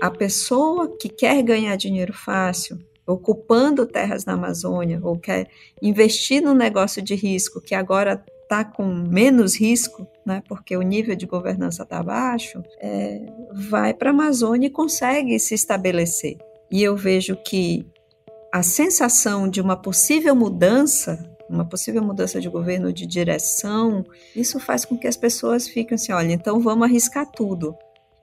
a pessoa que quer ganhar dinheiro fácil, ocupando terras na Amazônia, ou quer investir no negócio de risco, que agora está com menos risco, né, porque o nível de governança está baixo, é, vai para a Amazônia e consegue se estabelecer. E eu vejo que a sensação de uma possível mudança, uma possível mudança de governo, de direção, isso faz com que as pessoas fiquem assim: olha, então vamos arriscar tudo.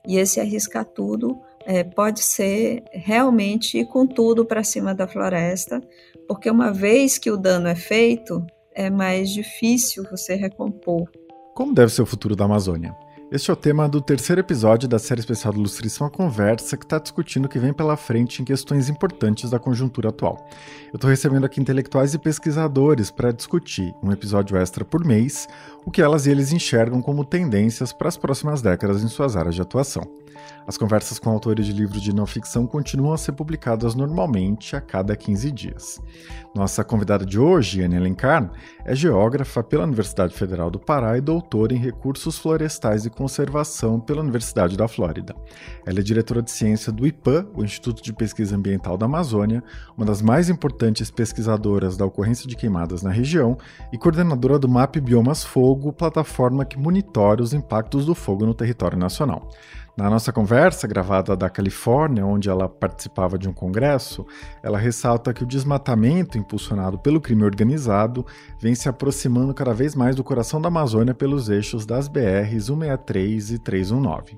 E esse arriscar tudo é, pode ser realmente ir com tudo para cima da floresta, porque uma vez que o dano é feito, é mais difícil você recompor. Como deve ser o futuro da Amazônia? Este é o tema do terceiro episódio da série especial do Ilustríssima Conversa, que está discutindo o que vem pela frente em questões importantes da conjuntura atual. Eu estou recebendo aqui intelectuais e pesquisadores para discutir, um episódio extra por mês, o que elas e eles enxergam como tendências para as próximas décadas em suas áreas de atuação. As conversas com autores de livros de não ficção continuam a ser publicadas normalmente a cada 15 dias. Nossa convidada de hoje, Anne Alencar, é geógrafa pela Universidade Federal do Pará e doutora em recursos florestais e conservação pela Universidade da Flórida. Ela é diretora de ciência do IPAM, o Instituto de Pesquisa Ambiental da Amazônia, uma das mais importantes pesquisadoras da ocorrência de queimadas na região e coordenadora do MAP Biomas Fogo, plataforma que monitora os impactos do fogo no território nacional. Na nossa conversa, gravada da Califórnia, onde ela participava de um congresso, ela ressalta que o desmatamento impulsionado pelo crime organizado vem se aproximando cada vez mais do coração da Amazônia pelos eixos das BRs 163 e 319.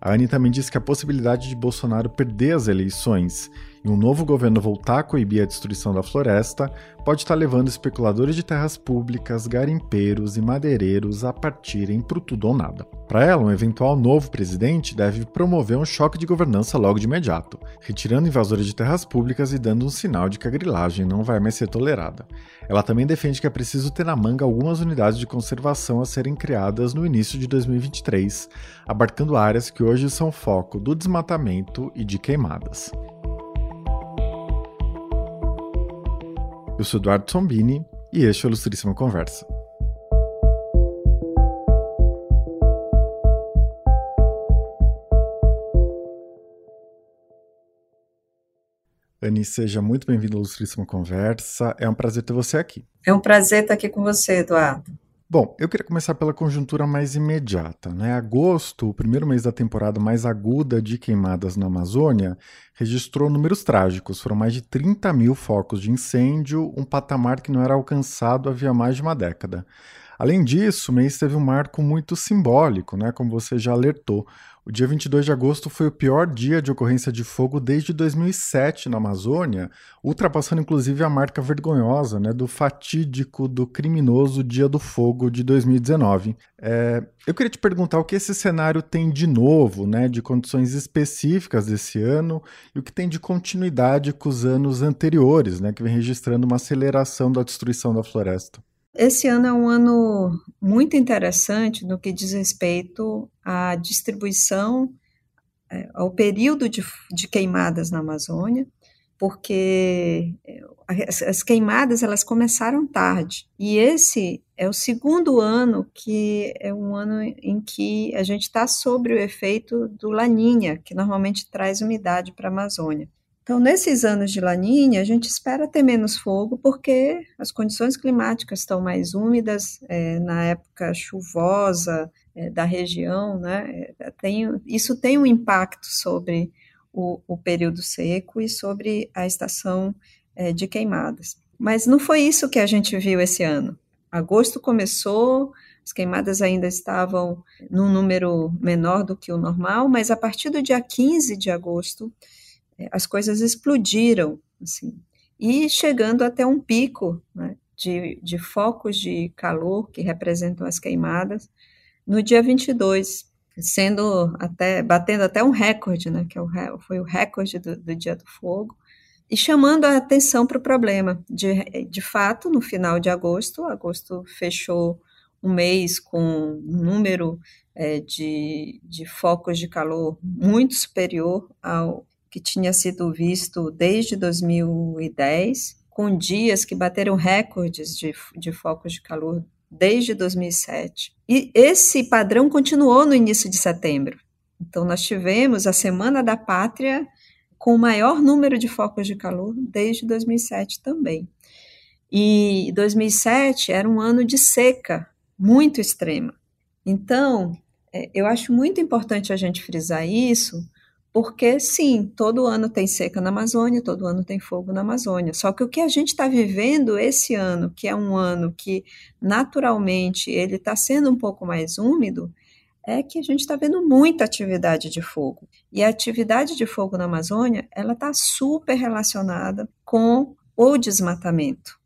A Anne também diz que a possibilidade de Bolsonaro perder as eleições e um novo governo voltar a coibir a destruição da floresta pode estar levando especuladores de terras públicas, garimpeiros e madeireiros a partirem para tudo ou nada. Para ela, um eventual novo presidente deve promover um choque de governança logo de imediato, retirando invasores de terras públicas e dando um sinal de que a grilagem não vai mais ser tolerada. Ela também defende que é preciso ter na manga algumas unidades de conservação a serem criadas no início de 2023, abarcando áreas que hoje são foco do desmatamento e de queimadas. Eu sou Eduardo Sombini e este é o Ilustríssima Conversa. Ani, seja muito bem-vindo ao Ilustríssima Conversa. É um prazer ter você aqui. É um prazer estar aqui com você, Eduardo. Bom, eu queria começar pela conjuntura mais imediata. Né? Agosto, o primeiro mês da temporada mais aguda de queimadas na Amazônia, registrou números trágicos. Foram mais de 30 mil focos de incêndio, um patamar que não era alcançado havia mais de uma década. Além disso, o mês teve um marco muito simbólico, né, como você já alertou. O dia 22 de agosto foi o pior dia de ocorrência de fogo desde 2007 na Amazônia, ultrapassando inclusive a marca vergonhosa né, do fatídico, do criminoso Dia do Fogo de 2019. É, eu queria te perguntar o que esse cenário tem de novo, né, de condições específicas desse ano, e o que tem de continuidade com os anos anteriores, né, que vem registrando uma aceleração da destruição da floresta. Esse ano é um ano muito interessante no que diz respeito à distribuição, é, ao período de, de queimadas na Amazônia, porque é, as queimadas elas começaram tarde e esse é o segundo ano que é um ano em que a gente está sobre o efeito do Laninha, que normalmente traz umidade para a Amazônia. Então, nesses anos de laninha, a gente espera ter menos fogo porque as condições climáticas estão mais úmidas, é, na época chuvosa é, da região, né? É, tem, isso tem um impacto sobre o, o, período seco e sobre a estação é, de queimadas. Mas não foi isso que a gente viu esse ano. Agosto começou, as queimadas ainda estavam num número menor do que o normal, mas a partir do dia 15 de agosto, as coisas explodiram, assim, e chegando até um pico né, de, de focos de calor que representam as queimadas no dia 22, sendo até, batendo até um recorde, né, que é o, foi o recorde do, do Dia do Fogo, e chamando a atenção para o problema. De, de fato, no final de agosto, agosto fechou um mês com um número é, de, de focos de calor muito superior ao que tinha sido visto desde 2010, com dias que bateram recordes de, de focos de calor desde 2007. E esse padrão continuou no início de setembro. Então, nós tivemos a Semana da Pátria com o maior número de focos de calor desde 2007 também. E 2007 era um ano de seca muito extrema. Então, é, eu acho muito importante a gente frisar isso, porque sim, todo ano tem seca na Amazônia, todo ano tem fogo na Amazônia. Só que o que a gente está vivendo esse ano, que é um ano que naturalmente ele está sendo um pouco mais úmido, é que a gente está vendo muita atividade de fogo. E a atividade de fogo na Amazônia, ela está super relacionada com o desmatamento.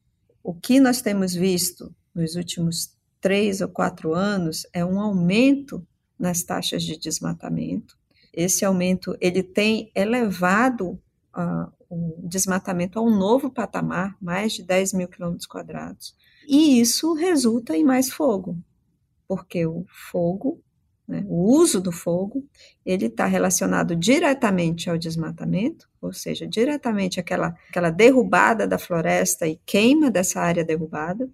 O que nós temos visto nos últimos três ou quatro anos é um aumento nas taxas de desmatamento. Esse aumento ele tem elevado uh, o desmatamento a um novo patamar, mais de 10 mil quilômetros quadrados. E isso resulta em mais fogo, porque o fogo, né, o uso do fogo, ele está relacionado diretamente ao desmatamento, ou seja, diretamente àquela, àquela derrubada da floresta e queima dessa área derrubada,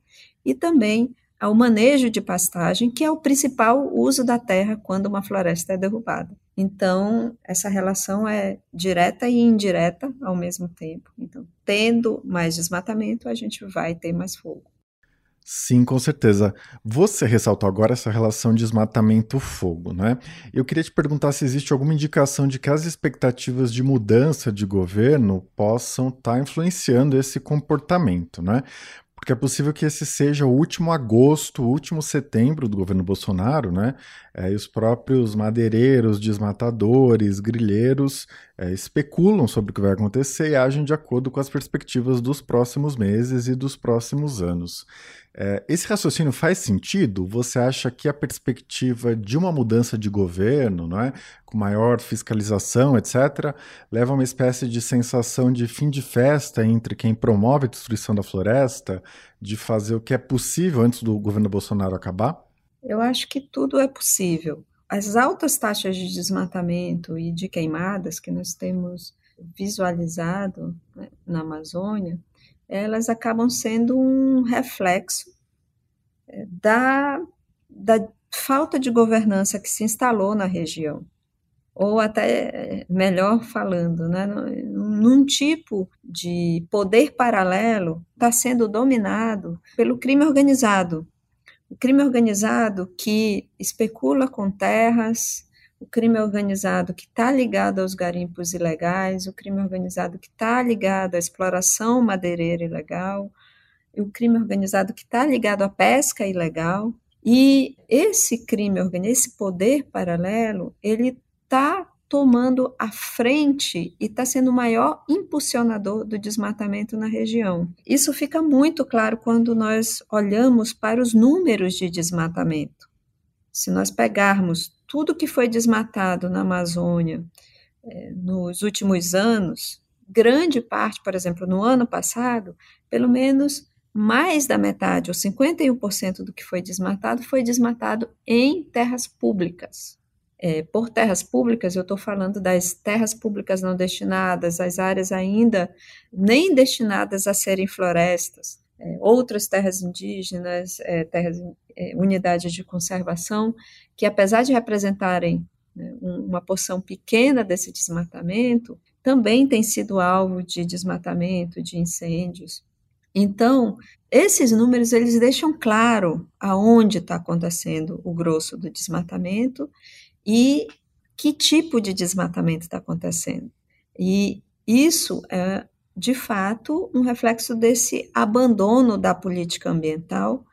e também ao manejo de pastagem, que é o principal uso da terra quando uma floresta é derrubada. Então, essa relação é direta e indireta ao mesmo tempo. Então, tendo mais desmatamento, a gente vai ter mais fogo. Sim, com certeza. Você ressaltou agora essa relação desmatamento-fogo, né? Eu queria te perguntar se existe alguma indicação de que as expectativas de mudança de governo possam estar tá influenciando esse comportamento, né? Porque é possível que esse seja o último agosto, o último setembro do governo Bolsonaro, né? É, e os próprios madeireiros, desmatadores, grilheiros é, especulam sobre o que vai acontecer e agem de acordo com as perspectivas dos próximos meses e dos próximos anos. É, esse raciocínio faz sentido? Você acha que a perspectiva de uma mudança de governo, não é, com maior fiscalização, etc., leva a uma espécie de sensação de fim de festa entre quem promove a destruição da floresta, de fazer o que é possível antes do governo Bolsonaro acabar? Eu acho que tudo é possível. As altas taxas de desmatamento e de queimadas que nós temos visualizado né, na Amazônia elas acabam sendo um reflexo é, da, da falta de governança que se instalou na região. Ou até, melhor falando, né, num tipo de poder paralelo está sendo dominado pelo crime organizado. O crime organizado que especula com terras, o crime organizado que está ligado aos garimpos ilegais, o crime organizado que está ligado à exploração madeireira ilegal, o crime organizado que está ligado à pesca ilegal. E esse crime organizado, esse poder paralelo, ele está tomando a frente e está sendo o maior impulsionador do desmatamento na região. Isso fica muito claro quando nós olhamos para os números de desmatamento. Se nós pegarmos tudo que foi desmatado na Amazônia é, nos últimos anos, grande parte, por exemplo, no ano passado, pelo menos mais da metade, ou 51% do que foi desmatado, foi desmatado em terras públicas. É, por terras públicas, eu estou falando das terras públicas não destinadas, as áreas ainda nem destinadas a serem florestas, outras terras indígenas, é, terras, é, unidades de conservação, que apesar de representarem né, uma porção pequena desse desmatamento, também têm sido alvo de desmatamento, de incêndios. Então, esses números eles deixam claro aonde está acontecendo o grosso do desmatamento e que tipo de desmatamento está acontecendo. E isso é de fato, um reflexo desse abandono da política ambiental,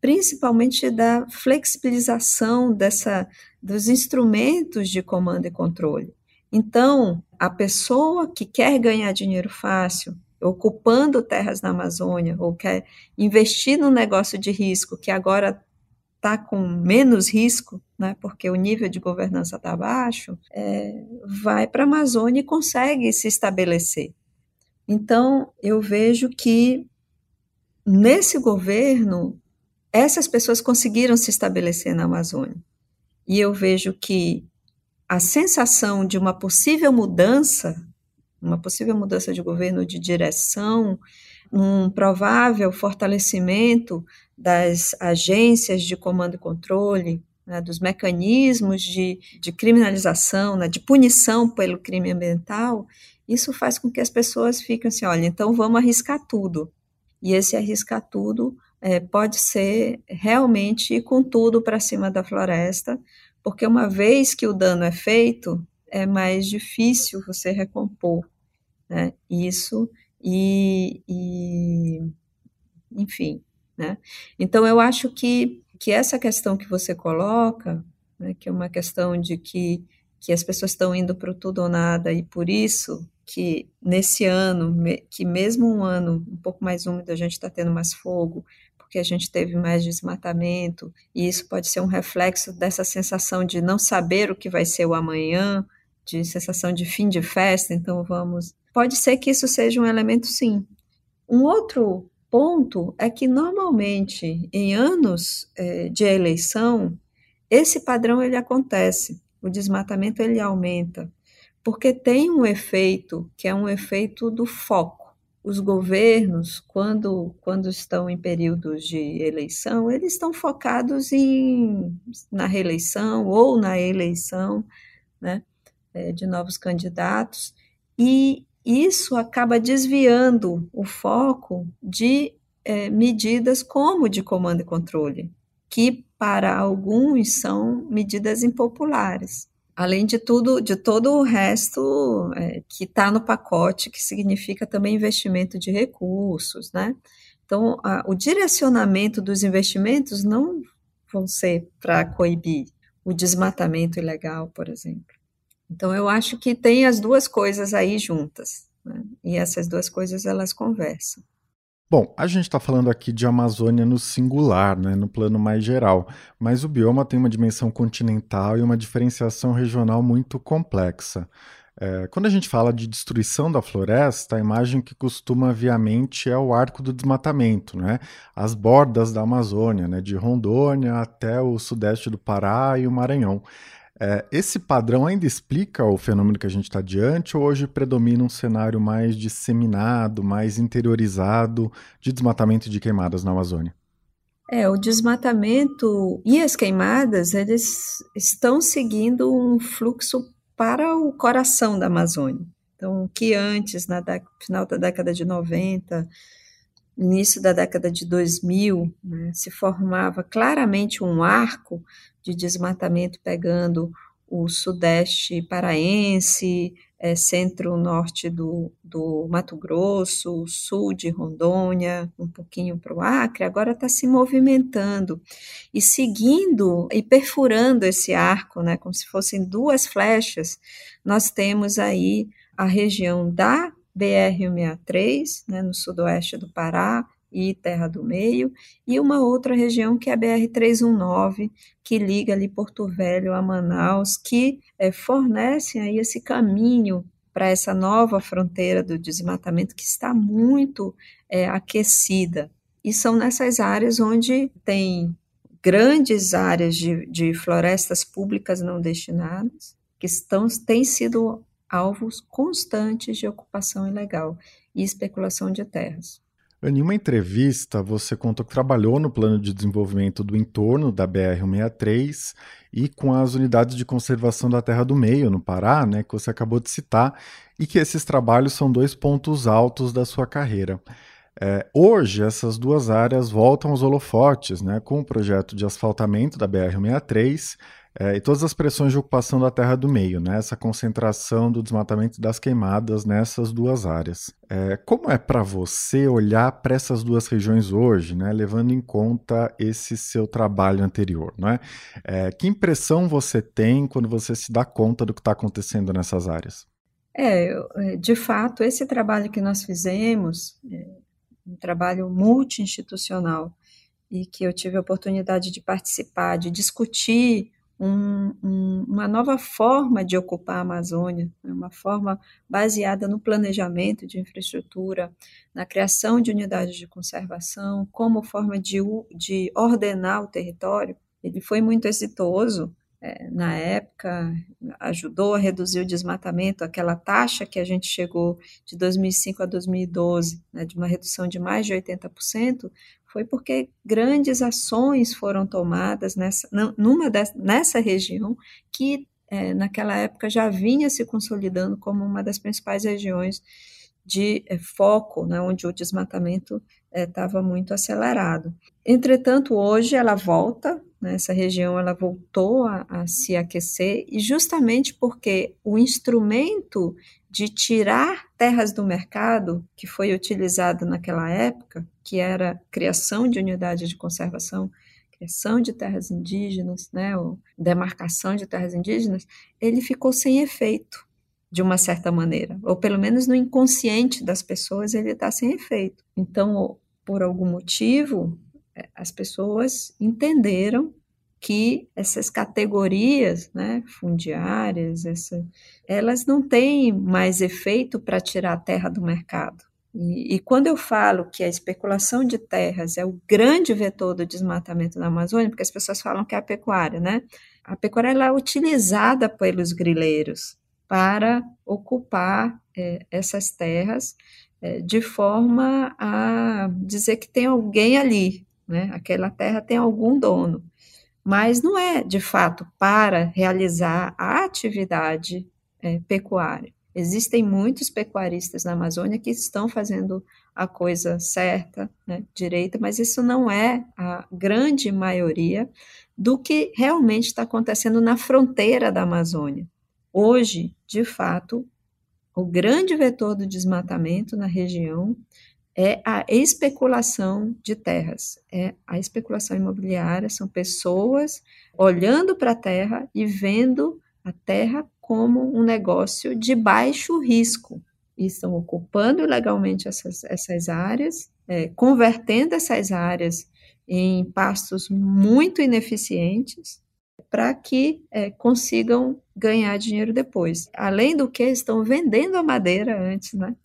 principalmente da flexibilização dessa, dos instrumentos de comando e controle. Então, a pessoa que quer ganhar dinheiro fácil, ocupando terras na Amazônia, ou quer investir num negócio de risco que agora está com menos risco, né, porque o nível de governança está baixo, é, vai para a Amazônia e consegue se estabelecer. Então, eu vejo que nesse governo, essas pessoas conseguiram se estabelecer na Amazônia. E eu vejo que a sensação de uma possível mudança, uma possível mudança de governo de direção, um provável fortalecimento das agências de comando e controle, né, dos mecanismos de, de criminalização, né, de punição pelo crime ambiental, isso faz com que as pessoas fiquem assim, olha, então vamos arriscar tudo. E esse arriscar tudo é, pode ser realmente ir com tudo para cima da floresta, porque uma vez que o dano é feito, é mais difícil você recompor né, isso e, e enfim, né? Então eu acho que, que essa questão que você coloca, né, que é uma questão de que, que as pessoas estão indo para o tudo ou nada e por isso que nesse ano, que mesmo um ano um pouco mais úmido, a gente está tendo mais fogo, porque a gente teve mais desmatamento, e isso pode ser um reflexo dessa sensação de não saber o que vai ser o amanhã, de sensação de fim de festa, então vamos. Pode ser que isso seja um elemento, sim. Um outro ponto é que normalmente em anos é, de eleição esse padrão ele acontece, o desmatamento ele aumenta, porque tem um efeito que é um efeito do foco. Os governos, quando, quando estão em períodos de eleição, eles estão focados em, na reeleição ou na eleição né, é, de novos candidatos, e isso acaba desviando o foco de é, medidas como de comando e controle, que para alguns são medidas impopulares além de tudo, de todo o resto é, que está no pacote, que significa também investimento de recursos, né? Então, a, o direcionamento dos investimentos não vão ser para coibir o desmatamento ilegal, por exemplo. Então, eu acho que tem as duas coisas aí juntas, né? e essas duas coisas elas conversam. Bom, a gente está falando aqui de Amazônia no singular, né, no plano mais geral, mas o bioma tem uma dimensão continental e uma diferenciação regional muito complexa. É, quando a gente fala de destruição da floresta, a imagem que costuma vir à mente é o arco do desmatamento, né? as bordas da Amazônia, né? de Rondônia até o sudeste do Pará e o Maranhão. É, esse padrão ainda explica o fenômeno que a gente está diante, ou hoje predomina um cenário mais disseminado, mais interiorizado de desmatamento e de queimadas na Amazônia? É, o desmatamento e as queimadas, eles estão seguindo um fluxo para o coração da Amazônia. Então, que antes, na final da década de 90, início da década de 2000, né, se formava claramente um arco de desmatamento pegando o sudeste paraense, é, centro-norte do, do Mato Grosso, sul de Rondônia, um pouquinho para o Acre, agora está se movimentando e seguindo e perfurando esse arco, né, como se fossem duas flechas, nós temos aí a região da BR-163, né, no sudoeste do Pará, e Terra do Meio, e uma outra região que é a BR-319, que liga ali Porto Velho a Manaus, que é, fornecem aí esse caminho para essa nova fronteira do desmatamento que está muito é, aquecida. E são nessas áreas onde tem grandes áreas de, de florestas públicas não destinadas, que estão, têm sido alvos constantes de ocupação ilegal e especulação de terras. Em uma entrevista, você contou que trabalhou no plano de desenvolvimento do entorno da BR-163 e com as unidades de conservação da Terra do Meio, no Pará, né, que você acabou de citar, e que esses trabalhos são dois pontos altos da sua carreira. É, hoje, essas duas áreas voltam aos holofotes, né, com o projeto de asfaltamento da BR-163 é, e todas as pressões de ocupação da terra do meio, né? essa concentração do desmatamento das queimadas nessas duas áreas. É, como é para você olhar para essas duas regiões hoje, né? levando em conta esse seu trabalho anterior? Né? É, que impressão você tem quando você se dá conta do que está acontecendo nessas áreas? É, é, de fato, esse trabalho que nós fizemos, é um trabalho multi-institucional, e que eu tive a oportunidade de participar, de discutir um, um, uma nova forma de ocupar a Amazônia, né, uma forma baseada no planejamento de infraestrutura, na criação de unidades de conservação, como forma de, de ordenar o território. Ele foi muito exitoso é, na época, ajudou a reduzir o desmatamento, aquela taxa que a gente chegou de 2005 a 2012, né, de uma redução de mais de 80%, foi porque grandes ações foram tomadas nessa, numa de, nessa região que é, naquela época já vinha se consolidando como uma das principais regiões de é, foco, né, onde o desmatamento estava é, muito acelerado. Entretanto, hoje ela volta, né, essa região ela voltou a, a se aquecer, e justamente porque o instrumento de tirar terras do mercado, que foi utilizado naquela época, que era criação de unidades de conservação, criação de terras indígenas, né, ou demarcação de terras indígenas, ele ficou sem efeito, de uma certa maneira, ou pelo menos no inconsciente das pessoas ele está sem efeito. Então, por algum motivo, as pessoas entenderam que essas categorias né, fundiárias, essa, elas não têm mais efeito para tirar a terra do mercado. E, e, quando eu falo que a especulação de terras é o grande vetor do desmatamento na Amazônia, porque as pessoas falam que é a pecuária, né? A pecuária é utilizada pelos grileiros para ocupar é, essas terras é, de forma a dizer que tem alguém ali, né? Aquela terra tem algum dono, mas não é de fato para realizar a atividade é, pecuária. Existem muitos pecuaristas na Amazônia que estão fazendo a coisa certa, né, direita, mas isso não é a grande maioria do que realmente está acontecendo na fronteira da Amazônia. Hoje, de fato, o grande vetor do desmatamento na região é a especulação de terras, é a especulação imobiliária, são pessoas olhando para a terra e vendo a terra como um negócio de baixo risco. E estão ocupando ilegalmente essas, essas áreas, é, convertendo essas áreas em pastos muito ineficientes para que é, consigam ganhar dinheiro depois. Além do que, estão vendendo a madeira antes, né?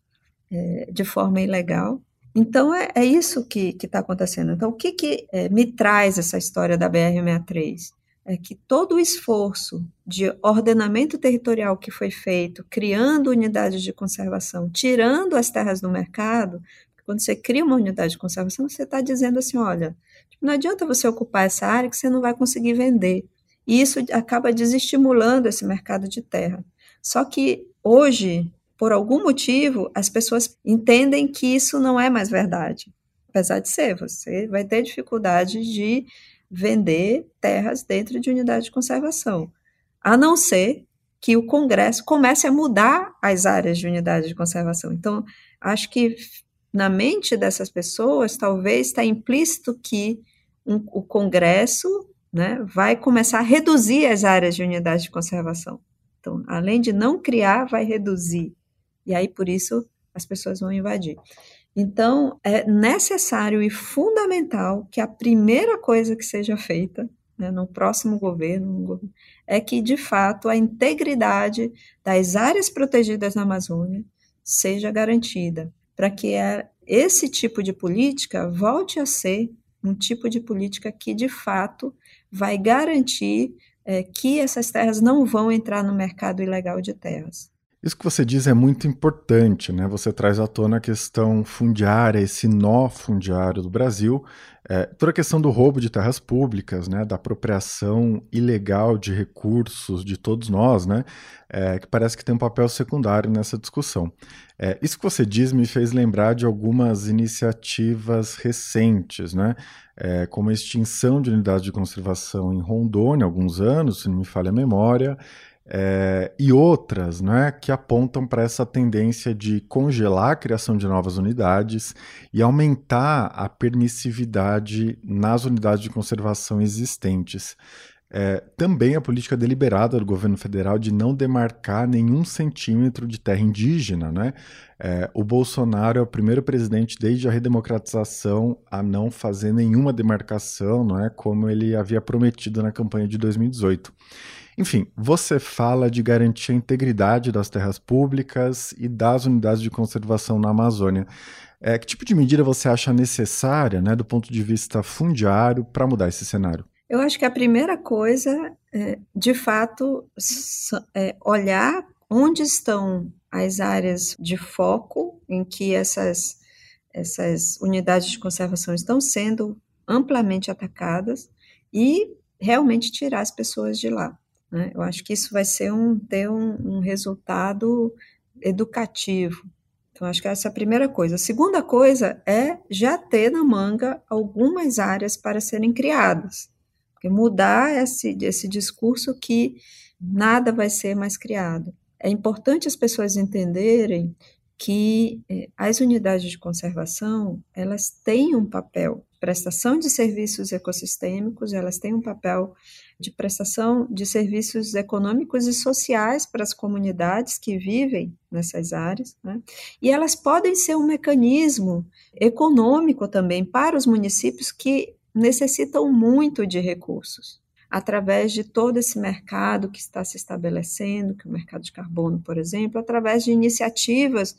É, de forma ilegal. Então, é, é isso que está acontecendo. Então, o que, que é, me traz essa história da BR-63? é que todo o esforço de ordenamento territorial que foi feito, criando unidades de conservação, tirando as terras do mercado, quando você cria uma unidade de conservação, você está dizendo assim: olha, não adianta você ocupar essa área que você não vai conseguir vender. E isso acaba desestimulando esse mercado de terra. Só que hoje, por algum motivo, as pessoas entendem que isso não é mais verdade. Apesar de ser, você vai ter dificuldade de vender terras dentro de unidade de conservação, a não ser que o Congresso comece a mudar as áreas de unidade de conservação. Então, acho que na mente dessas pessoas, talvez está implícito que um, o Congresso né, vai começar a reduzir as áreas de unidade de conservação. Então, além de não criar, vai reduzir. E aí, por isso, as pessoas vão invadir. Então, é necessário e fundamental que a primeira coisa que seja feita né, no próximo governo é que, de fato, a integridade das áreas protegidas na Amazônia seja garantida, para que esse tipo de política volte a ser um tipo de política que, de fato, vai garantir é, que essas terras não vão entrar no mercado ilegal de terras. Isso que você diz é muito importante, né? Você traz à tona a questão fundiária, esse nó fundiário do Brasil, é, toda a questão do roubo de terras públicas, né? Da apropriação ilegal de recursos de todos nós, né? É, que parece que tem um papel secundário nessa discussão. É, isso que você diz me fez lembrar de algumas iniciativas recentes, né? É, como a extinção de unidades de conservação em Rondônia, alguns anos, se não me falha a memória, é, e outras né, que apontam para essa tendência de congelar a criação de novas unidades e aumentar a permissividade nas unidades de conservação existentes. É, também a política deliberada do governo federal de não demarcar nenhum centímetro de terra indígena. Né? É, o Bolsonaro é o primeiro presidente desde a redemocratização a não fazer nenhuma demarcação, não é, como ele havia prometido na campanha de 2018. Enfim, você fala de garantir a integridade das terras públicas e das unidades de conservação na Amazônia. É, que tipo de medida você acha necessária, né, do ponto de vista fundiário, para mudar esse cenário? Eu acho que a primeira coisa, é, de fato, é olhar onde estão as áreas de foco em que essas, essas unidades de conservação estão sendo amplamente atacadas e realmente tirar as pessoas de lá. Né? Eu acho que isso vai ser um, ter um, um resultado educativo. Então, acho que essa é a primeira coisa. A segunda coisa é já ter na manga algumas áreas para serem criadas. Porque mudar esse, esse discurso que nada vai ser mais criado. É importante as pessoas entenderem que eh, as unidades de conservação, elas têm um papel prestação de serviços ecossistêmicos, elas têm um papel de prestação de serviços econômicos e sociais para as comunidades que vivem nessas áreas, né? e elas podem ser um mecanismo econômico também para os municípios que necessitam muito de recursos através de todo esse mercado que está se estabelecendo, que é o mercado de carbono, por exemplo, através de iniciativas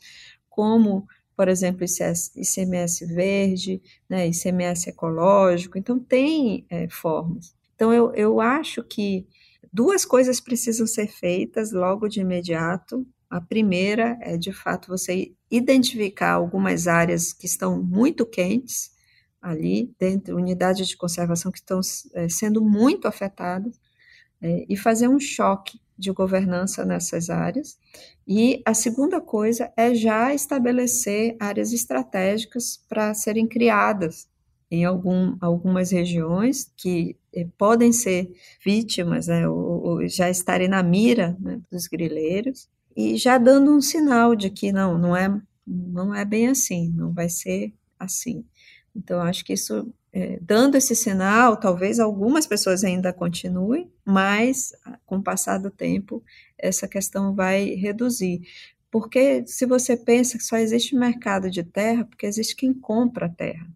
como por exemplo, ICMS verde, né, ICMS ecológico, então tem é, formas. Então, eu, eu acho que duas coisas precisam ser feitas logo de imediato. A primeira é, de fato, você identificar algumas áreas que estão muito quentes ali, dentro, unidades de conservação que estão é, sendo muito afetadas, é, e fazer um choque de governança nessas áreas. E a segunda coisa é já estabelecer áreas estratégicas para serem criadas em algum, algumas regiões que eh, podem ser vítimas, né, ou, ou, já estarem na mira né, dos grileiros, e já dando um sinal de que não, não é, não é bem assim, não vai ser assim. Então, acho que isso é, dando esse sinal, talvez algumas pessoas ainda continuem, mas com o passar do tempo, essa questão vai reduzir. Porque se você pensa que só existe mercado de terra, porque existe quem compra a terra.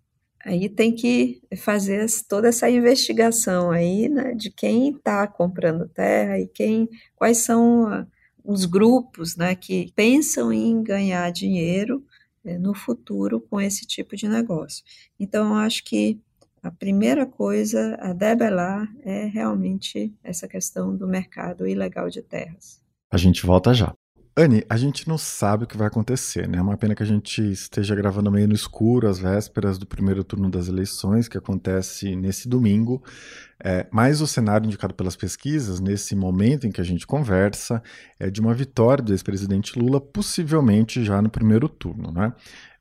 Aí tem que fazer toda essa investigação aí, né, de quem está comprando terra e quem, quais são os grupos, né, que pensam em ganhar dinheiro no futuro com esse tipo de negócio. Então, eu acho que a primeira coisa a debelar é realmente essa questão do mercado ilegal de terras. A gente volta já. Anne, a gente não sabe o que vai acontecer, né? É uma pena que a gente esteja gravando meio no escuro, às vésperas do primeiro turno das eleições, que acontece nesse domingo. É, mas o cenário indicado pelas pesquisas, nesse momento em que a gente conversa, é de uma vitória do ex-presidente Lula, possivelmente já no primeiro turno. Né?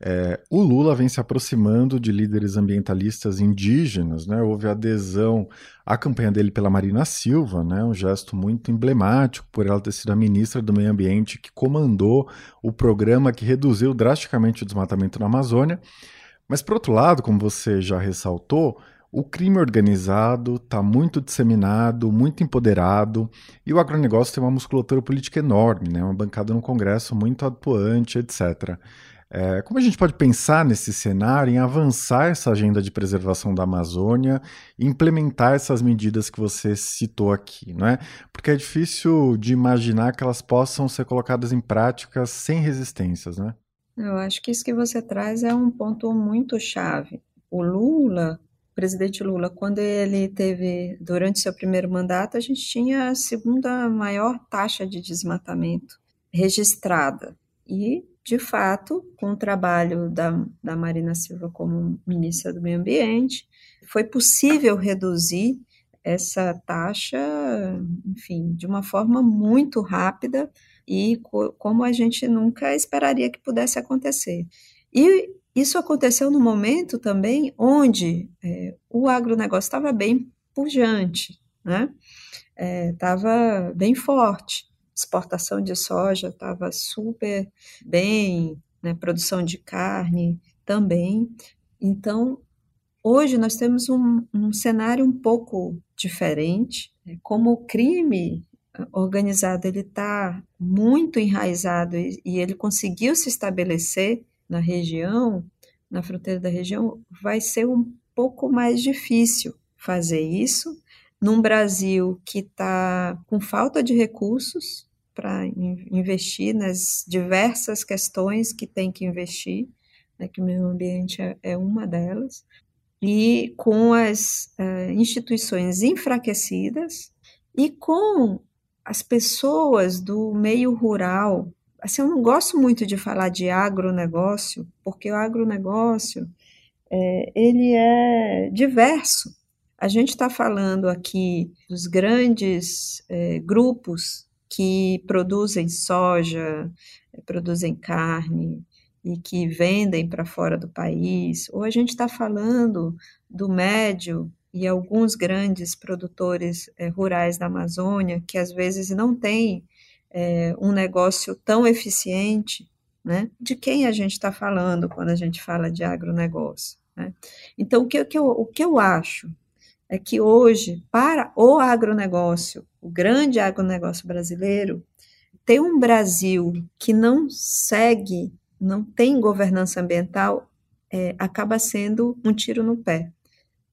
É, o Lula vem se aproximando de líderes ambientalistas indígenas, né? houve adesão à campanha dele pela Marina Silva, né? um gesto muito emblemático por ela ter sido a ministra do Meio Ambiente que comandou o programa que reduziu drasticamente o desmatamento na Amazônia. Mas, por outro lado, como você já ressaltou, o crime organizado está muito disseminado, muito empoderado, e o agronegócio tem uma musculatura política enorme, né? uma bancada no Congresso muito atuante, etc. É, como a gente pode pensar nesse cenário em avançar essa agenda de preservação da Amazônia e implementar essas medidas que você citou aqui, não é? Porque é difícil de imaginar que elas possam ser colocadas em prática sem resistências, né? Eu acho que isso que você traz é um ponto muito chave. O Lula presidente Lula, quando ele teve, durante seu primeiro mandato, a gente tinha a segunda maior taxa de desmatamento registrada. E, de fato, com o trabalho da, da Marina Silva como ministra do Meio Ambiente, foi possível reduzir essa taxa, enfim, de uma forma muito rápida e co como a gente nunca esperaria que pudesse acontecer. E isso aconteceu no momento também onde é, o agronegócio estava bem pujante, né? É, bem forte. Exportação de soja estava super bem, né? produção de carne também. Então, hoje nós temos um, um cenário um pouco diferente. Né? Como o crime organizado ele está muito enraizado e, e ele conseguiu se estabelecer na região, na fronteira da região, vai ser um pouco mais difícil fazer isso num Brasil que está com falta de recursos para investir nas diversas questões que tem que investir, né, que o meio ambiente é, é uma delas, e com as uh, instituições enfraquecidas e com as pessoas do meio rural. Assim, eu não gosto muito de falar de agronegócio, porque o agronegócio é, ele é diverso. A gente está falando aqui dos grandes é, grupos que produzem soja, produzem carne, e que vendem para fora do país, ou a gente está falando do médio e alguns grandes produtores é, rurais da Amazônia que às vezes não têm é, um negócio tão eficiente, né? De quem a gente está falando quando a gente fala de agronegócio? Né? Então, o que, o, que eu, o que eu acho é que hoje, para o agronegócio, o grande agronegócio brasileiro, ter um Brasil que não segue não tem governança ambiental, é, acaba sendo um tiro no pé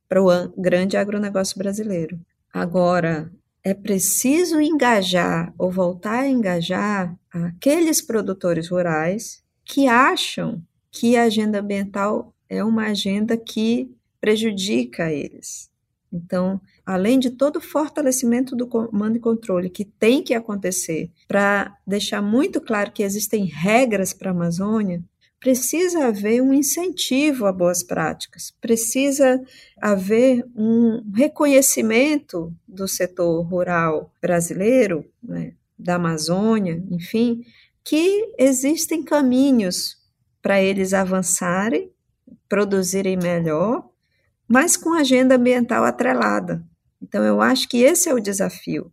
para o grande agronegócio brasileiro. Agora, é preciso engajar ou voltar a engajar aqueles produtores rurais que acham que a agenda ambiental é uma agenda que prejudica eles. Então, além de todo o fortalecimento do comando e controle que tem que acontecer para deixar muito claro que existem regras para a Amazônia, precisa haver um incentivo a boas práticas, precisa haver um reconhecimento do setor rural brasileiro, né, da Amazônia, enfim, que existem caminhos para eles avançarem, produzirem melhor, mas com agenda ambiental atrelada. Então, eu acho que esse é o desafio,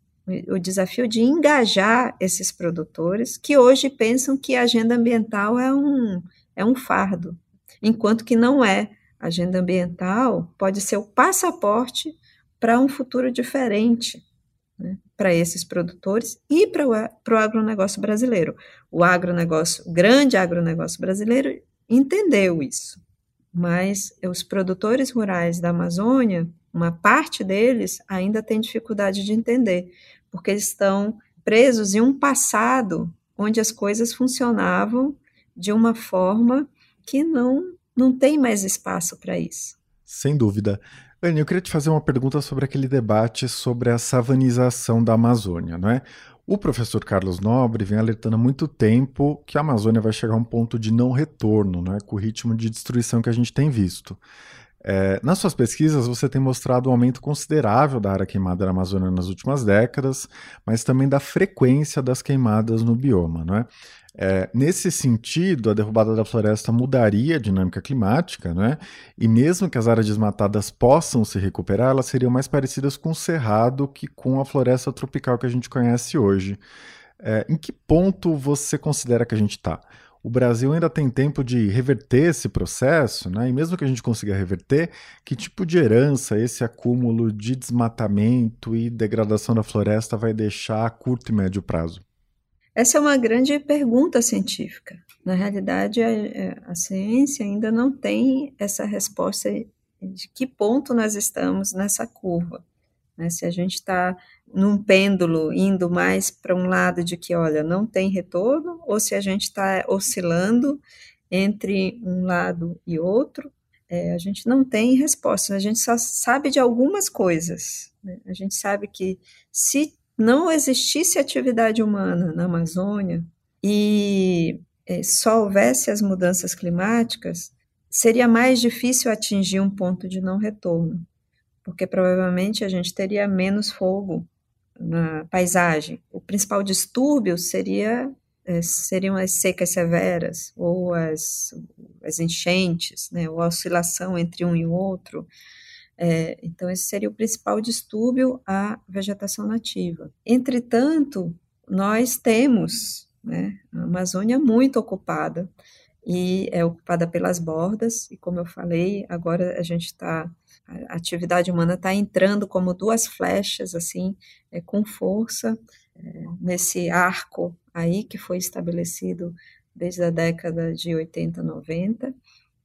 o desafio de engajar esses produtores que hoje pensam que a agenda ambiental é um, é um fardo, enquanto que não é. A agenda ambiental pode ser o passaporte para um futuro diferente né, para esses produtores e para o, agronegócio brasileiro. O agronegócio, o grande agronegócio brasileiro entendeu isso, mas os produtores rurais da Amazônia uma parte deles ainda tem dificuldade de entender, porque eles estão presos em um passado onde as coisas funcionavam de uma forma que não, não tem mais espaço para isso. Sem dúvida. Anne, eu queria te fazer uma pergunta sobre aquele debate sobre a savanização da Amazônia, não é? O professor Carlos Nobre vem alertando há muito tempo que a Amazônia vai chegar a um ponto de não retorno, não é? com o ritmo de destruição que a gente tem visto. É, nas suas pesquisas, você tem mostrado um aumento considerável da área queimada na Amazônia nas últimas décadas, mas também da frequência das queimadas no bioma, não é? Nesse sentido, a derrubada da floresta mudaria a dinâmica climática, né? e mesmo que as áreas desmatadas possam se recuperar, elas seriam mais parecidas com o cerrado que com a floresta tropical que a gente conhece hoje. É, em que ponto você considera que a gente está? o Brasil ainda tem tempo de reverter esse processo, né? E mesmo que a gente consiga reverter, que tipo de herança esse acúmulo de desmatamento e degradação da floresta vai deixar a curto e médio prazo? Essa é uma grande pergunta científica. Na realidade, a, é, a ciência ainda não tem essa resposta de que ponto nós estamos nessa curva. Né? Se a gente está num pêndulo indo mais para um lado de que, olha, não tem retorno, ou se a gente está oscilando entre um lado e outro, é, a gente não tem resposta, a gente só sabe de algumas coisas. Né? A gente sabe que se não existisse atividade humana na Amazônia e é, só houvesse as mudanças climáticas, seria mais difícil atingir um ponto de não retorno porque provavelmente a gente teria menos fogo na paisagem. O principal distúrbio seria é, seriam as secas severas ou as, as enchentes, né, ou a oscilação entre um e outro. É, então, esse seria o principal distúrbio à vegetação nativa. Entretanto, nós temos né, a Amazônia muito ocupada e é ocupada pelas bordas, e como eu falei, agora a gente está a atividade humana está entrando como duas flechas, assim, é, com força, é, nesse arco aí que foi estabelecido desde a década de 80, 90.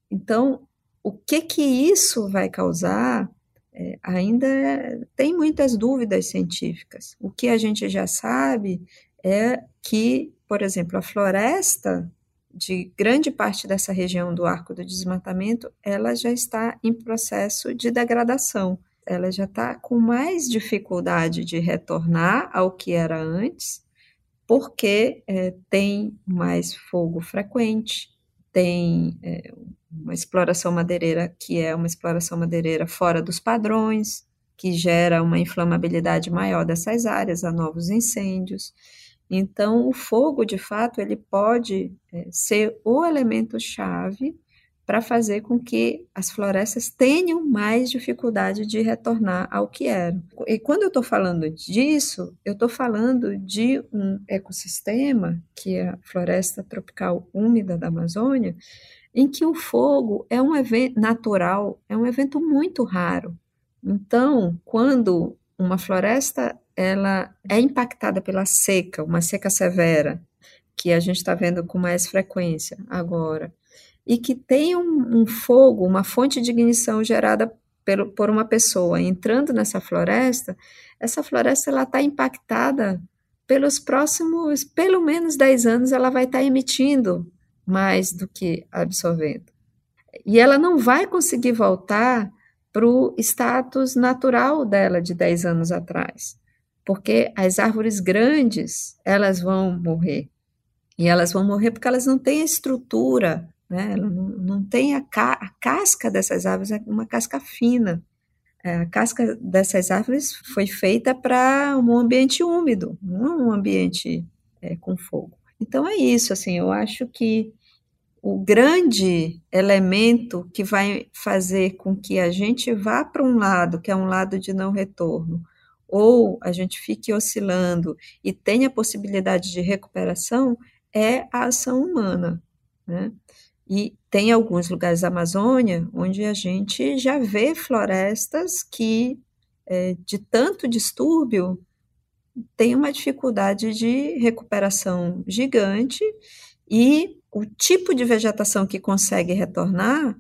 Então, o que que isso vai causar é, ainda tem muitas dúvidas científicas. O que a gente já sabe é que, por exemplo, a floresta de grande parte dessa região do arco do desmatamento, ela já está em processo de degradação. Ela já está com mais dificuldade de retornar ao que era antes, porque é, tem mais fogo frequente, tem é, uma exploração madeireira que é uma exploração madeireira fora dos padrões, que gera uma inflamabilidade maior dessas áreas a novos incêndios. Então, o fogo, de fato, ele pode é, ser o elemento chave para fazer com que as florestas tenham mais dificuldade de retornar ao que eram. E quando eu estou falando disso, eu estou falando de um ecossistema, que é a floresta tropical úmida da Amazônia, em que o fogo é um evento natural, é um evento muito raro. Então, quando uma floresta ela é impactada pela seca, uma seca severa, que a gente está vendo com mais frequência agora, e que tem um, um fogo, uma fonte de ignição gerada pelo, por uma pessoa entrando nessa floresta, essa floresta ela está impactada pelos próximos, pelo menos 10 anos, ela vai estar tá emitindo mais do que absorvendo. E ela não vai conseguir voltar para o status natural dela de 10 anos atrás porque as árvores grandes, elas vão morrer. E elas vão morrer porque elas não têm a estrutura, né? Ela não, não tem a, ca a casca dessas árvores, é uma casca fina. É, a casca dessas árvores foi feita para um ambiente úmido, não um ambiente é, com fogo. Então é isso, assim, eu acho que o grande elemento que vai fazer com que a gente vá para um lado, que é um lado de não retorno, ou a gente fique oscilando e tenha possibilidade de recuperação, é a ação humana. Né? E tem alguns lugares da Amazônia onde a gente já vê florestas que, é, de tanto distúrbio, tem uma dificuldade de recuperação gigante e o tipo de vegetação que consegue retornar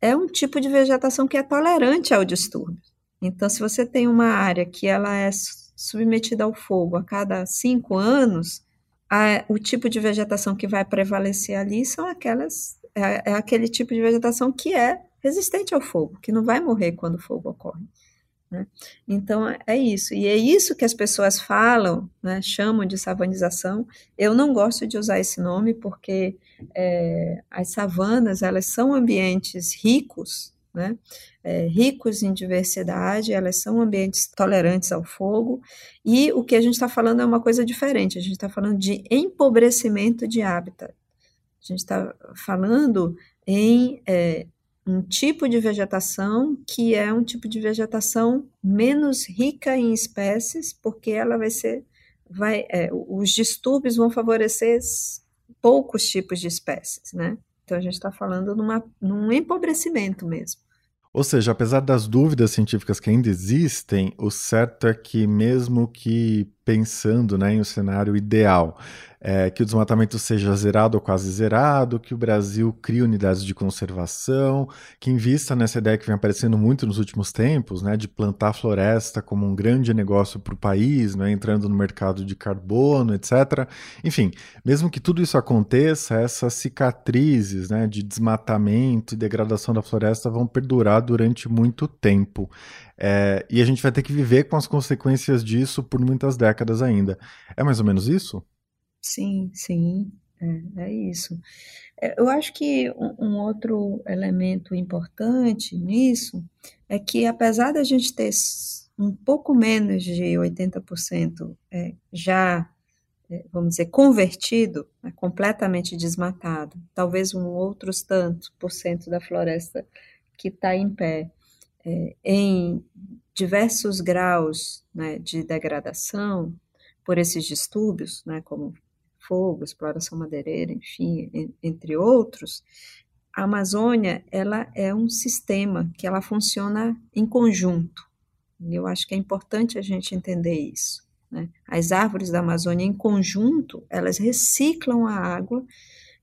é um tipo de vegetação que é tolerante ao distúrbio. Então, se você tem uma área que ela é submetida ao fogo a cada cinco anos, a, o tipo de vegetação que vai prevalecer ali são aquelas, é, é, aquele tipo de vegetação que é resistente ao fogo, que não vai morrer quando o fogo ocorre. Né? Então, é isso. E é isso que as pessoas falam, né, chamam de savanização. Eu não gosto de usar esse nome porque é, as savanas, elas são ambientes ricos né? É, ricos em diversidade, elas são ambientes tolerantes ao fogo, e o que a gente está falando é uma coisa diferente, a gente está falando de empobrecimento de hábitat. A gente está falando em é, um tipo de vegetação que é um tipo de vegetação menos rica em espécies, porque ela vai ser, vai, é, os distúrbios vão favorecer poucos tipos de espécies, né? Então a gente está falando numa, num empobrecimento mesmo. Ou seja, apesar das dúvidas científicas que ainda existem, o certo é que, mesmo que pensando né, em um cenário ideal, é, que o desmatamento seja zerado ou quase zerado, que o Brasil crie unidades de conservação, que invista nessa ideia que vem aparecendo muito nos últimos tempos, né, de plantar floresta como um grande negócio para o país, né, entrando no mercado de carbono, etc. Enfim, mesmo que tudo isso aconteça, essas cicatrizes né, de desmatamento e degradação da floresta vão perdurar durante muito tempo. É, e a gente vai ter que viver com as consequências disso por muitas décadas ainda. É mais ou menos isso? Sim, sim, é, é isso. É, eu acho que um, um, outro elemento importante nisso é que, apesar da gente ter um pouco menos de 80% é, já, é, vamos dizer, convertido, né, completamente desmatado, talvez um outros tantos por cento da floresta que está em pé, é, em diversos graus né, de degradação por esses distúrbios, né, como fogo, exploração madeireira, enfim, entre outros, a Amazônia ela é um sistema que ela funciona em conjunto. Eu acho que é importante a gente entender isso. Né? As árvores da Amazônia em conjunto elas reciclam a água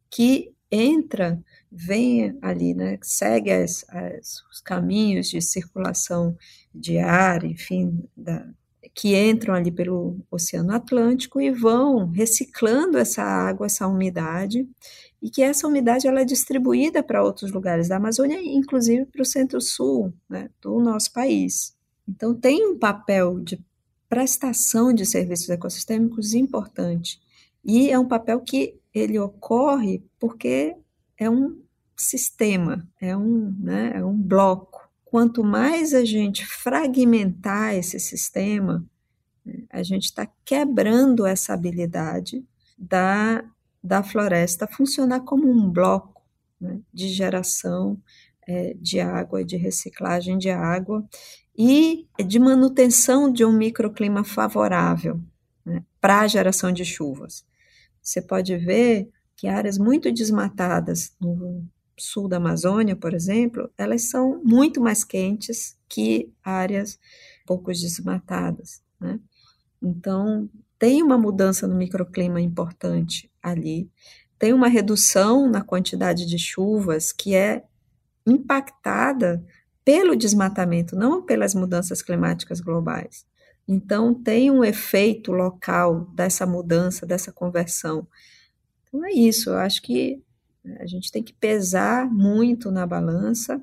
que entra, vem ali, né? segue as, as, os caminhos de circulação de ar, enfim, da, que entram ali pelo Oceano Atlântico e vão reciclando essa água, essa umidade, e que essa umidade ela é distribuída para outros lugares da Amazônia, inclusive para o centro-sul né, do nosso país. Então, tem um papel de prestação de serviços ecossistêmicos importante. E é um papel que ele ocorre porque é um sistema, é um, né, é um bloco. Quanto mais a gente fragmentar esse sistema, a gente está quebrando essa habilidade da, da floresta funcionar como um bloco né, de geração é, de água, de reciclagem de água e de manutenção de um microclima favorável né, para a geração de chuvas. Você pode ver que áreas muito desmatadas no sul da Amazônia, por exemplo, elas são muito mais quentes que áreas pouco desmatadas. Né? Então, tem uma mudança no microclima importante ali, tem uma redução na quantidade de chuvas que é impactada pelo desmatamento, não pelas mudanças climáticas globais. Então, tem um efeito local dessa mudança, dessa conversão. Então, é isso. Eu acho que a gente tem que pesar muito na balança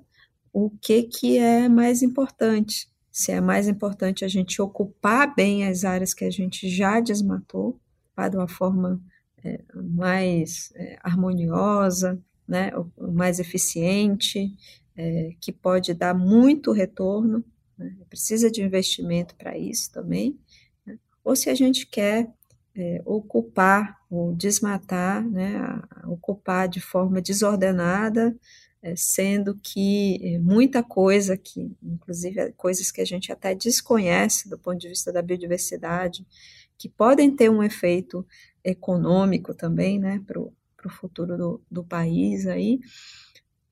o que, que é mais importante. Se é mais importante a gente ocupar bem as áreas que a gente já desmatou, de uma forma é, mais é, harmoniosa, né, mais eficiente, é, que pode dar muito retorno, né, precisa de investimento para isso também, né, ou se a gente quer é, ocupar ou desmatar, né, ocupar de forma desordenada, é, sendo que é, muita coisa que, inclusive coisas que a gente até desconhece do ponto de vista da biodiversidade, que podem ter um efeito econômico também, né, para o futuro do, do país aí,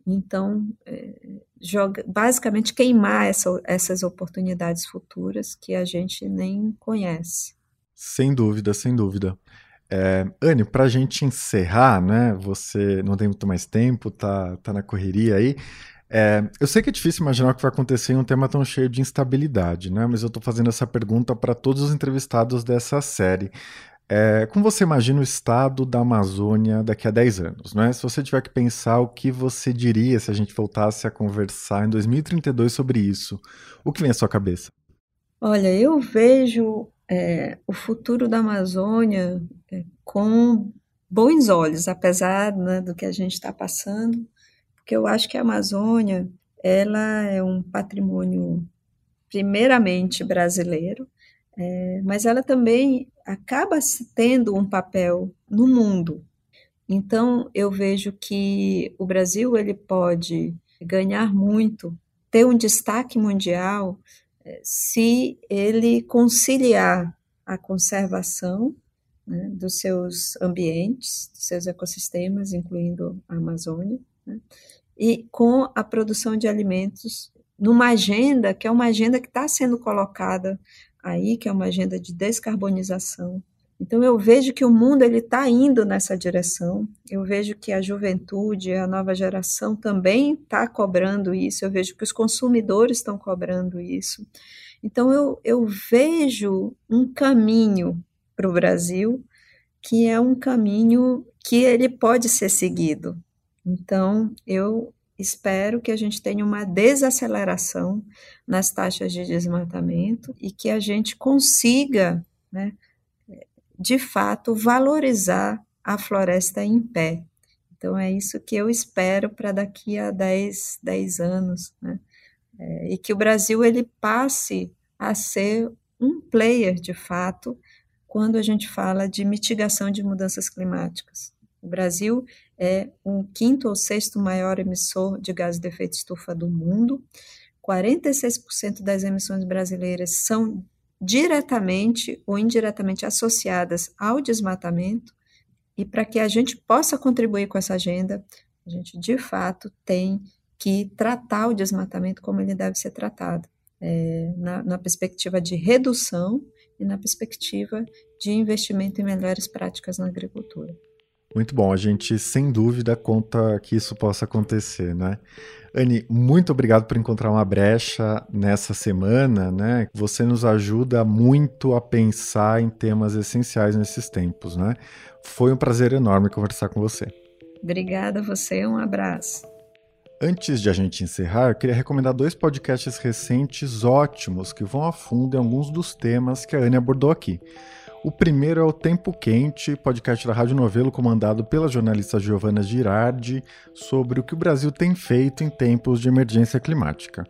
então, é, joga, basicamente queimar essa, essas oportunidades futuras que a gente nem conhece. Sem dúvida, sem dúvida. É, Anne, para a gente encerrar, né? Você não tem muito mais tempo, tá, tá na correria aí. É, eu sei que é difícil imaginar o que vai acontecer em um tema tão cheio de instabilidade, né? Mas eu estou fazendo essa pergunta para todos os entrevistados dessa série. É, como você imagina o estado da Amazônia daqui a 10 anos? Né? Se você tiver que pensar o que você diria se a gente voltasse a conversar em 2032 sobre isso, o que vem à sua cabeça? Olha, eu vejo é, o futuro da Amazônia é, com bons olhos, apesar né, do que a gente está passando, porque eu acho que a Amazônia ela é um patrimônio primeiramente brasileiro, é, mas ela também acaba tendo um papel no mundo. Então, eu vejo que o Brasil ele pode ganhar muito, ter um destaque mundial, é, se ele conciliar a conservação né, dos seus ambientes, dos seus ecossistemas, incluindo a Amazônia, né, e com a produção de alimentos numa agenda que é uma agenda que está sendo colocada aí, que é uma agenda de descarbonização. Então eu vejo que o mundo ele está indo nessa direção. Eu vejo que a juventude, a nova geração também está cobrando isso. Eu vejo que os consumidores estão cobrando isso. Então eu, eu vejo um caminho para o Brasil que é um caminho que ele pode ser seguido. Então eu espero que a gente tenha uma desaceleração nas taxas de desmatamento e que a gente consiga, né, de fato, valorizar a floresta em pé. Então, é isso que eu espero para daqui a 10, 10 anos, né? É, e que o Brasil ele passe a ser um player, de fato, quando a gente fala de mitigação de mudanças climáticas. O Brasil é o quinto ou sexto maior emissor de gases de efeito estufa do mundo. 46% das emissões brasileiras são diretamente ou indiretamente associadas ao desmatamento. E para que a gente possa contribuir com essa agenda, a gente de fato tem que tratar o desmatamento como ele deve ser tratado, é, na, na perspectiva de redução e na perspectiva de investimento em melhores práticas na agricultura. Muito bom, a gente sem dúvida conta que isso possa acontecer, né? Anne, muito obrigado por encontrar uma brecha nessa semana, né? Você nos ajuda muito a pensar em temas essenciais nesses tempos, né? Foi um prazer enorme conversar com você. Obrigada a você, um abraço. Antes de a gente encerrar, eu queria recomendar dois podcasts recentes ótimos que vão a fundo em alguns dos temas que a Anne abordou aqui. O primeiro é o Tempo Quente, podcast da Rádio Novelo comandado pela jornalista Giovana Girardi, sobre o que o Brasil tem feito em tempos de emergência climática.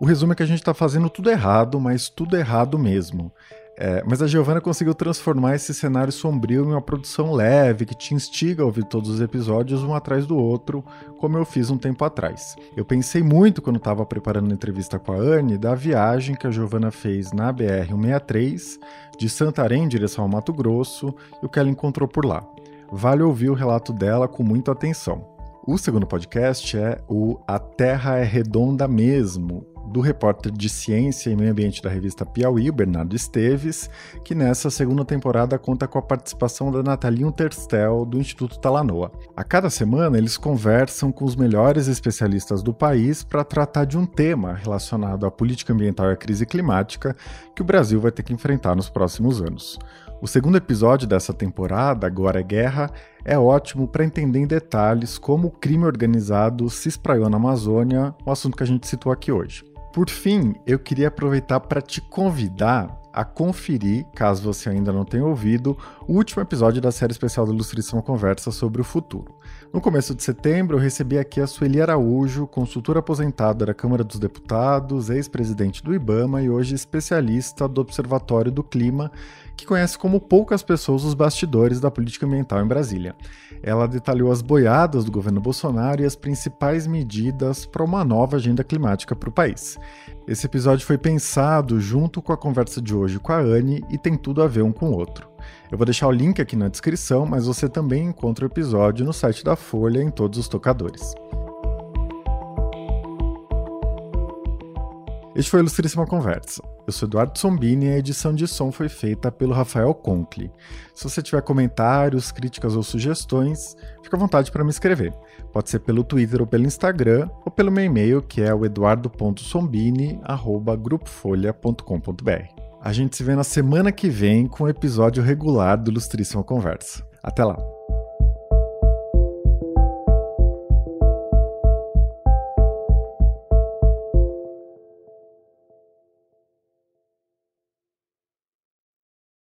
O resumo é que a gente está fazendo tudo errado, mas tudo errado mesmo. É, mas a Giovanna conseguiu transformar esse cenário sombrio em uma produção leve que te instiga a ouvir todos os episódios um atrás do outro, como eu fiz um tempo atrás. Eu pensei muito quando estava preparando a entrevista com a Anne da viagem que a Giovanna fez na BR-163, de Santarém em direção ao Mato Grosso, e o que ela encontrou por lá. Vale ouvir o relato dela com muita atenção. O segundo podcast é o A Terra é Redonda Mesmo, do repórter de ciência e meio ambiente da revista Piauí, o Bernardo Esteves, que nessa segunda temporada conta com a participação da Natalinho Terstel, do Instituto Talanoa. A cada semana, eles conversam com os melhores especialistas do país para tratar de um tema relacionado à política ambiental e à crise climática que o Brasil vai ter que enfrentar nos próximos anos. O segundo episódio dessa temporada, Agora é Guerra, é ótimo para entender em detalhes como o crime organizado se espraiou na Amazônia, o assunto que a gente citou aqui hoje. Por fim, eu queria aproveitar para te convidar a conferir, caso você ainda não tenha ouvido, o último episódio da série especial da Ilustração Conversa sobre o futuro. No começo de setembro, eu recebi aqui a Sueli Araújo, consultora aposentada da Câmara dos Deputados, ex-presidente do IBAMA e hoje especialista do Observatório do Clima, que conhece como poucas pessoas os bastidores da política ambiental em Brasília. Ela detalhou as boiadas do governo Bolsonaro e as principais medidas para uma nova agenda climática para o país. Esse episódio foi pensado junto com a conversa de hoje com a Anne e tem tudo a ver um com o outro. Eu vou deixar o link aqui na descrição, mas você também encontra o episódio no site da Folha em todos os tocadores. Este foi a Ilustríssima Conversa. Eu sou Eduardo Sombini e a edição de som foi feita pelo Rafael Conkle. Se você tiver comentários, críticas ou sugestões, fica à vontade para me escrever. Pode ser pelo Twitter ou pelo Instagram, ou pelo meu e-mail, que é o eduardo.sombini.grupofolha.com.br. A gente se vê na semana que vem com o um episódio regular do Ilustríssima Conversa. Até lá!